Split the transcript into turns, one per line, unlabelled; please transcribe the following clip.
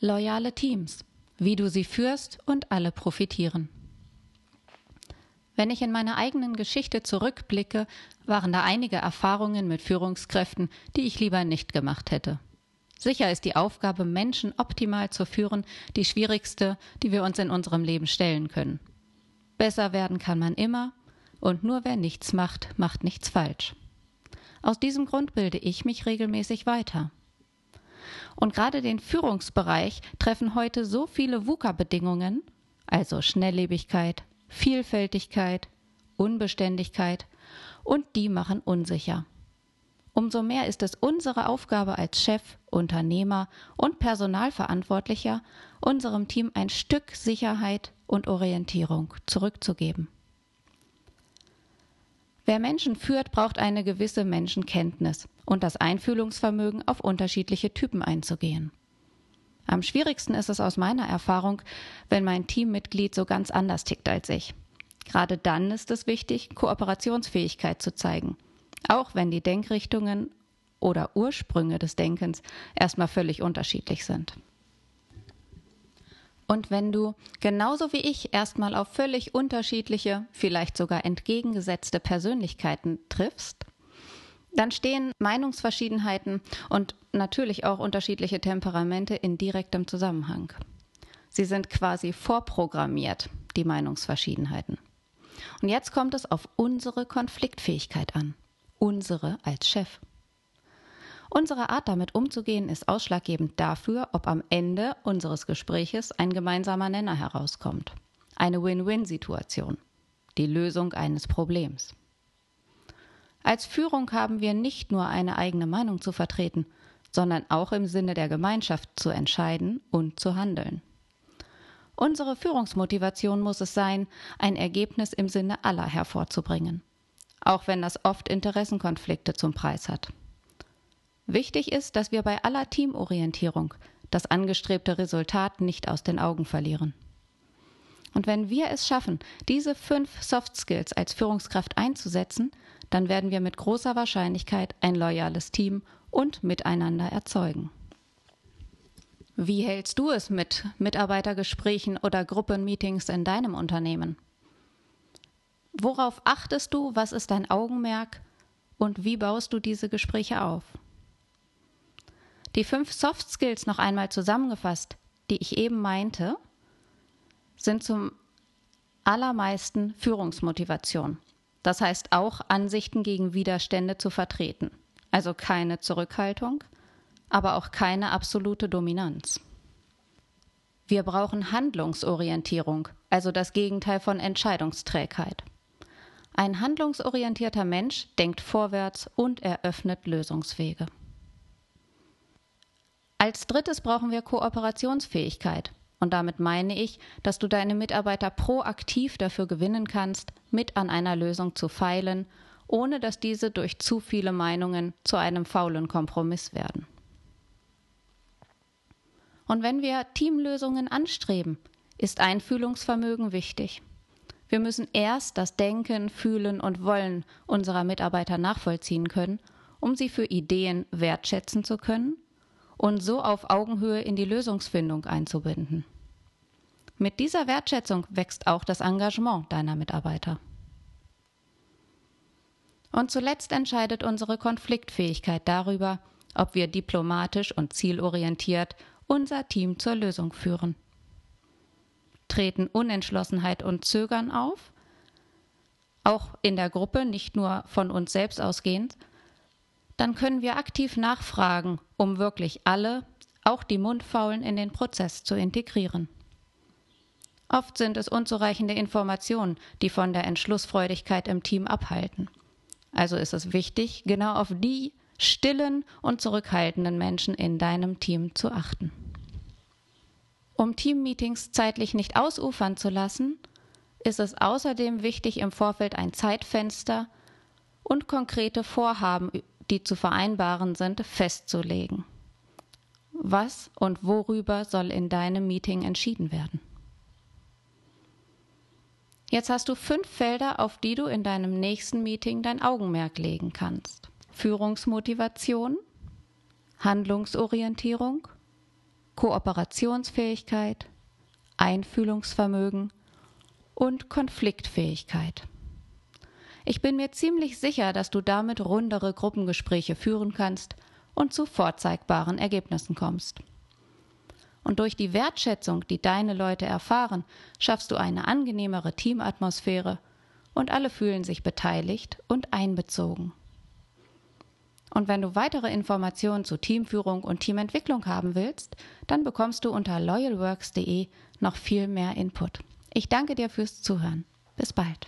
Loyale Teams, wie du sie führst und alle profitieren. Wenn ich in meine eigenen Geschichte zurückblicke, waren da einige Erfahrungen mit Führungskräften, die ich lieber nicht gemacht hätte. Sicher ist die Aufgabe, Menschen optimal zu führen, die schwierigste, die wir uns in unserem Leben stellen können. Besser werden kann man immer, und nur wer nichts macht, macht nichts falsch. Aus diesem Grund bilde ich mich regelmäßig weiter. Und gerade den Führungsbereich treffen heute so viele VUCA-Bedingungen, also Schnelllebigkeit, Vielfältigkeit, Unbeständigkeit, und die machen unsicher. Umso mehr ist es unsere Aufgabe als Chef, Unternehmer und Personalverantwortlicher, unserem Team ein Stück Sicherheit und Orientierung zurückzugeben. Wer Menschen führt, braucht eine gewisse Menschenkenntnis und das Einfühlungsvermögen, auf unterschiedliche Typen einzugehen. Am schwierigsten ist es aus meiner Erfahrung, wenn mein Teammitglied so ganz anders tickt als ich. Gerade dann ist es wichtig, Kooperationsfähigkeit zu zeigen, auch wenn die Denkrichtungen oder Ursprünge des Denkens erstmal völlig unterschiedlich sind. Und wenn du genauso wie ich erstmal auf völlig unterschiedliche, vielleicht sogar entgegengesetzte Persönlichkeiten triffst, dann stehen Meinungsverschiedenheiten und natürlich auch unterschiedliche Temperamente in direktem Zusammenhang. Sie sind quasi vorprogrammiert, die Meinungsverschiedenheiten. Und jetzt kommt es auf unsere Konfliktfähigkeit an, unsere als Chef. Unsere Art damit umzugehen ist ausschlaggebend dafür, ob am Ende unseres Gespräches ein gemeinsamer Nenner herauskommt. Eine Win-Win-Situation. Die Lösung eines Problems. Als Führung haben wir nicht nur eine eigene Meinung zu vertreten, sondern auch im Sinne der Gemeinschaft zu entscheiden und zu handeln. Unsere Führungsmotivation muss es sein, ein Ergebnis im Sinne aller hervorzubringen, auch wenn das oft Interessenkonflikte zum Preis hat. Wichtig ist, dass wir bei aller Teamorientierung das angestrebte Resultat nicht aus den Augen verlieren. Und wenn wir es schaffen, diese fünf Soft Skills als Führungskraft einzusetzen, dann werden wir mit großer Wahrscheinlichkeit ein loyales Team und miteinander erzeugen. Wie hältst du es mit Mitarbeitergesprächen oder Gruppenmeetings in deinem Unternehmen? Worauf achtest du? Was ist dein Augenmerk? Und wie baust du diese Gespräche auf? Die fünf Soft Skills noch einmal zusammengefasst, die ich eben meinte, sind zum allermeisten Führungsmotivation. Das heißt auch Ansichten gegen Widerstände zu vertreten. Also keine Zurückhaltung, aber auch keine absolute Dominanz. Wir brauchen Handlungsorientierung, also das Gegenteil von Entscheidungsträgheit. Ein handlungsorientierter Mensch denkt vorwärts und eröffnet Lösungswege. Als drittes brauchen wir Kooperationsfähigkeit. Und damit meine ich, dass du deine Mitarbeiter proaktiv dafür gewinnen kannst, mit an einer Lösung zu feilen, ohne dass diese durch zu viele Meinungen zu einem faulen Kompromiss werden. Und wenn wir Teamlösungen anstreben, ist Einfühlungsvermögen wichtig. Wir müssen erst das Denken, Fühlen und Wollen unserer Mitarbeiter nachvollziehen können, um sie für Ideen wertschätzen zu können und so auf Augenhöhe in die Lösungsfindung einzubinden. Mit dieser Wertschätzung wächst auch das Engagement deiner Mitarbeiter. Und zuletzt entscheidet unsere Konfliktfähigkeit darüber, ob wir diplomatisch und zielorientiert unser Team zur Lösung führen. Treten Unentschlossenheit und Zögern auf, auch in der Gruppe, nicht nur von uns selbst ausgehend, dann können wir aktiv nachfragen, um wirklich alle, auch die Mundfaulen, in den Prozess zu integrieren. Oft sind es unzureichende Informationen, die von der Entschlussfreudigkeit im Team abhalten. Also ist es wichtig, genau auf die stillen und zurückhaltenden Menschen in deinem Team zu achten. Um Teammeetings zeitlich nicht ausufern zu lassen, ist es außerdem wichtig, im Vorfeld ein Zeitfenster und konkrete Vorhaben die zu vereinbaren sind, festzulegen. Was und worüber soll in deinem Meeting entschieden werden? Jetzt hast du fünf Felder, auf die du in deinem nächsten Meeting dein Augenmerk legen kannst. Führungsmotivation, Handlungsorientierung, Kooperationsfähigkeit, Einfühlungsvermögen und Konfliktfähigkeit. Ich bin mir ziemlich sicher, dass du damit rundere Gruppengespräche führen kannst und zu vorzeigbaren Ergebnissen kommst. Und durch die Wertschätzung, die deine Leute erfahren, schaffst du eine angenehmere Teamatmosphäre und alle fühlen sich beteiligt und einbezogen. Und wenn du weitere Informationen zu Teamführung und Teamentwicklung haben willst, dann bekommst du unter loyalworks.de noch viel mehr Input. Ich danke dir fürs Zuhören. Bis bald.